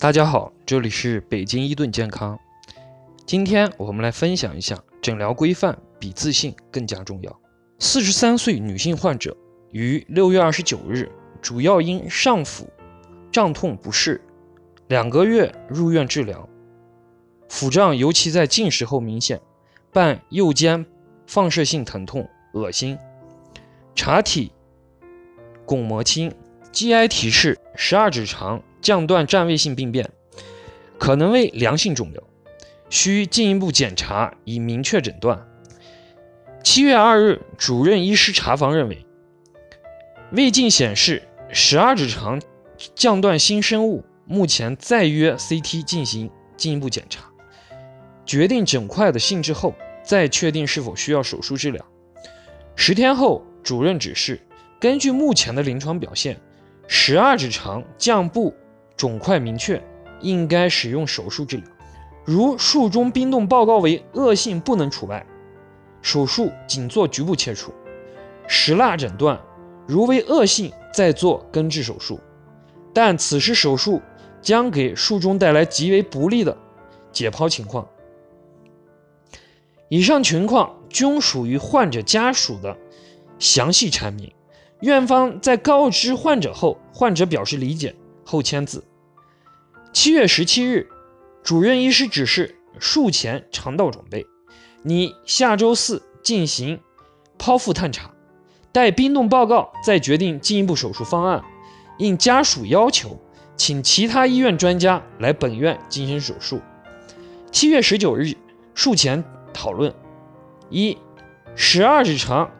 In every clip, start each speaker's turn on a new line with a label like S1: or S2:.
S1: 大家好，这里是北京伊顿健康。今天我们来分享一下，诊疗规范比自信更加重要。四十三岁女性患者于六月二十九日，主要因上腹胀痛不适，两个月入院治疗。腹胀尤其在进食后明显，伴右肩放射性疼痛、恶心，查体巩膜青，GI 提示十二指肠。降段占位性病变可能为良性肿瘤，需进一步检查以明确诊断。七月二日，主任医师查房认为，胃镜显示十二指肠降段新生物，目前再约 CT 进行进一步检查，决定整块的性质后，再确定是否需要手术治疗。十天后，主任指示，根据目前的临床表现，十二指肠降部。肿块明确，应该使用手术治疗。如术中冰冻报告为恶性，不能除外，手术仅做局部切除。石蜡诊断，如为恶性，再做根治手术。但此时手术将给术中带来极为不利的解剖情况。以上情况均属于患者家属的详细阐明。院方在告知患者后，患者表示理解后签字。七月十七日，主任医师指示术前肠道准备，你下周四进行剖腹探查，待冰冻报告再决定进一步手术方案。应家属要求，请其他医院专家来本院进行手术。七月十九日，术前讨论：一、十二指肠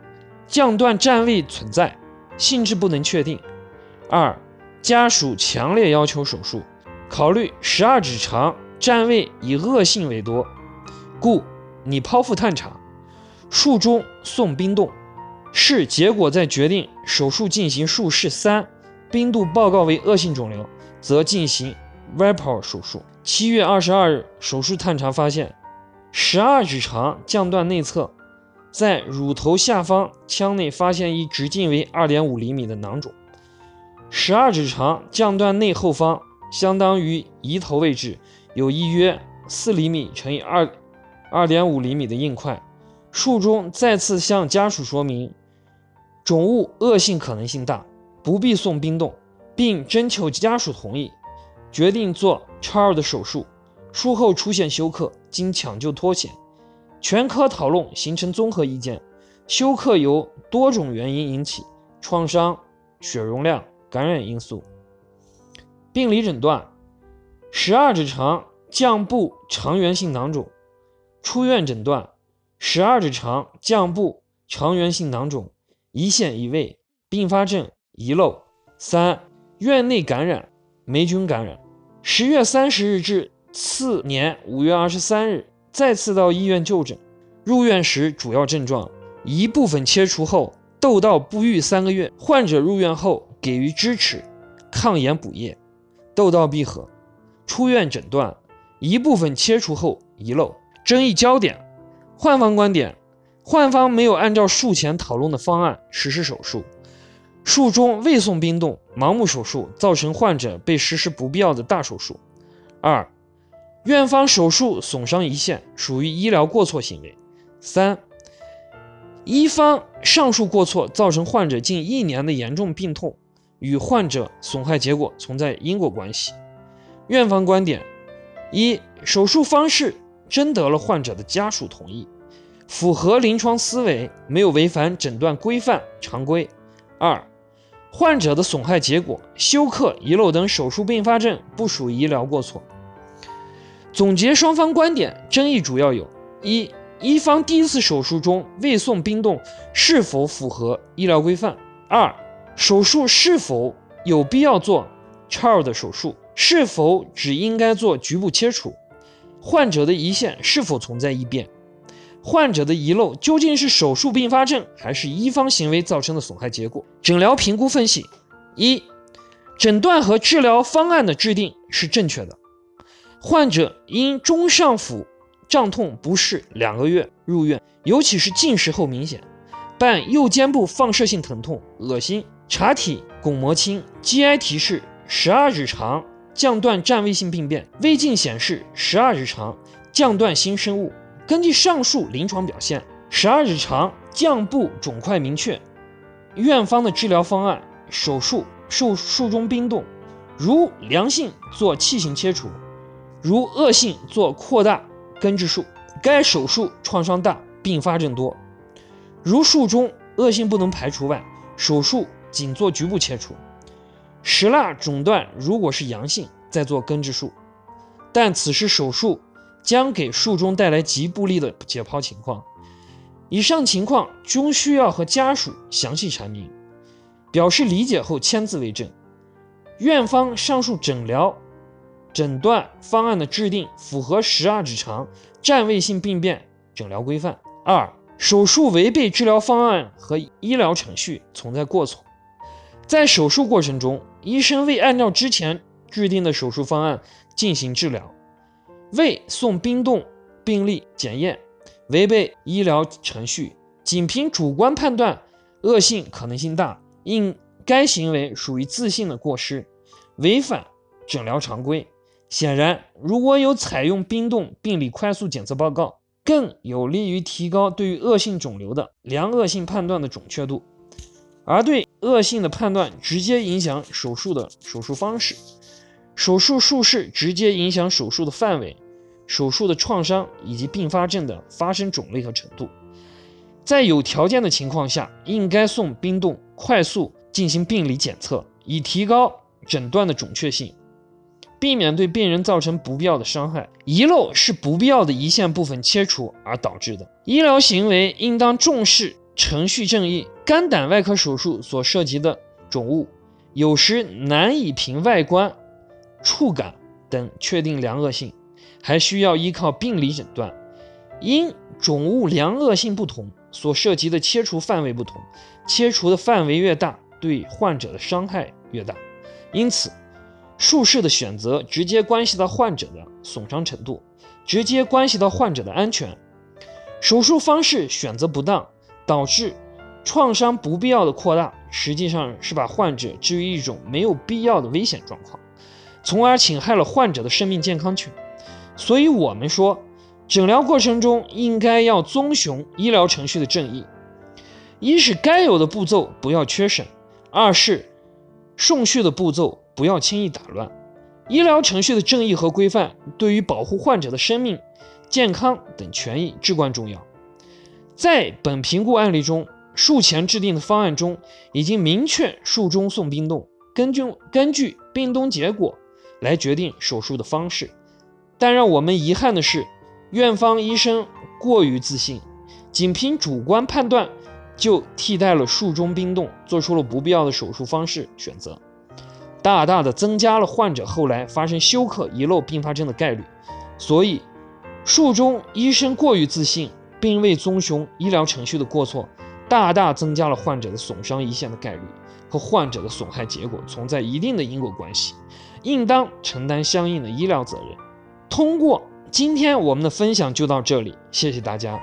S1: 降段占位存在，性质不能确定；二、家属强烈要求手术。考虑十二指肠占位以恶性为多，故拟剖腹探查，术中送冰冻，视结果再决定手术进行术式。三冰度报告为恶性肿瘤，则进行 VIPO 手术。七月二十二日，手术探查发现，十二指肠降段内侧，在乳头下方腔内发现一直径为二点五厘米的囊肿，十二指肠降段内后方。相当于胰头位置有一约四厘米乘以二二点五厘米的硬块。术中再次向家属说明，肿物恶性可能性大，不必送冰冻，并征求家属同意，决定做超二的手术。术后出现休克，经抢救脱险。全科讨论形成综合意见，休克由多种原因引起，创伤、血容量、感染因素。病理诊断：十二指肠降部肠源性囊肿。出院诊断：十二指肠降部肠源性囊肿，胰腺移位，并发症遗漏。三、院内感染，霉菌感染。十月三十日至次年五月二十三日，再次到医院就诊。入院时主要症状：一部分切除后窦道不愈三个月。患者入院后给予支持，抗炎补液。窦道闭合，出院诊断一部分切除后遗漏。争议焦点：患方观点，患方没有按照术前讨论的方案实施手术，术中未送冰冻，盲目手术造成患者被实施不必要的大手术。二，院方手术损伤胰腺，属于医疗过错行为。三，医方上述过错造成患者近一年的严重病痛。与患者损害结果存在因果关系。院方观点：一、手术方式征得了患者的家属同意，符合临床思维，没有违反诊断规范常规；二、患者的损害结果、休克、遗漏等手术并发症不属医疗过错。总结双方观点，争议主要有：一、一方第一次手术中未送冰冻是否符合医疗规范？二、手术是否有必要做 child 的手术？是否只应该做局部切除？患者的胰腺是否存在异变？患者的遗漏究竟是手术并发症，还是医方行为造成的损害结果？诊疗评估分析：一、诊断和治疗方案的制定是正确的。患者因中上腹胀痛不适两个月入院，尤其是进食后明显，伴右肩部放射性疼痛、恶心。查体巩膜青，GI 提示十二指肠降段占位性病变，胃镜显示十二指肠降段新生物。根据上述临床表现，十二指肠降部肿块明确，院方的治疗方案手术术术中冰冻，如良性做器型切除，如恶性做扩大根治术。该手术创伤大，并发症多，如术中恶性不能排除外，手术仅做局部切除。石蜡肿段如果是阳性，再做根治术，但此时手术将给术中带来极不利的解剖情况。以上情况均需要和家属详细阐明，表示理解后签字为证。院方上述诊疗诊断方案的制定符合十二指肠占位性病变诊疗规范。二、手术违背治疗方案和医疗程序，存在过错。在手术过程中，医生未按照之前制定的手术方案进行治疗，未送冰冻病例检验，违背医疗程序，仅凭主观判断恶性可能性大，应该行为属于自信的过失，违反诊疗常规。显然，如果有采用冰冻病理快速检测报告，更有利于提高对于恶性肿瘤的良恶性判断的准确度。而对恶性的判断直接影响手术的手术方式，手术术式直接影响手术的范围、手术的创伤以及并发症的发生种类和程度。在有条件的情况下，应该送冰冻快速进行病理检测，以提高诊断的准确性，避免对病人造成不必要的伤害。遗漏是不必要的胰腺部分切除而导致的。医疗行为应当重视程序正义。肝胆外科手术所涉及的肿物，有时难以凭外观、触感等确定良恶性，还需要依靠病理诊断。因肿物良恶性不同，所涉及的切除范围不同，切除的范围越大，对患者的伤害越大。因此，术式的选择直接关系到患者的损伤程度，直接关系到患者的安全。手术方式选择不当，导致。创伤不必要的扩大，实际上是把患者置于一种没有必要的危险状况，从而侵害了患者的生命健康权。所以，我们说，诊疗过程中应该要遵循医疗程序的正义：一是该有的步骤不要缺省；二是顺序的步骤不要轻易打乱。医疗程序的正义和规范，对于保护患者的生命、健康等权益至关重要。在本评估案例中，术前制定的方案中已经明确术中送冰冻，根据根据冰冻结果来决定手术的方式。但让我们遗憾的是，院方医生过于自信，仅凭主观判断就替代了术中冰冻，做出了不必要的手术方式选择，大大的增加了患者后来发生休克遗漏并发症的概率。所以，术中医生过于自信，并未遵循医疗程序的过错。大大增加了患者的损伤一线的概率，和患者的损害结果存在一定的因果关系，应当承担相应的医疗责任。通过今天我们的分享就到这里，谢谢大家。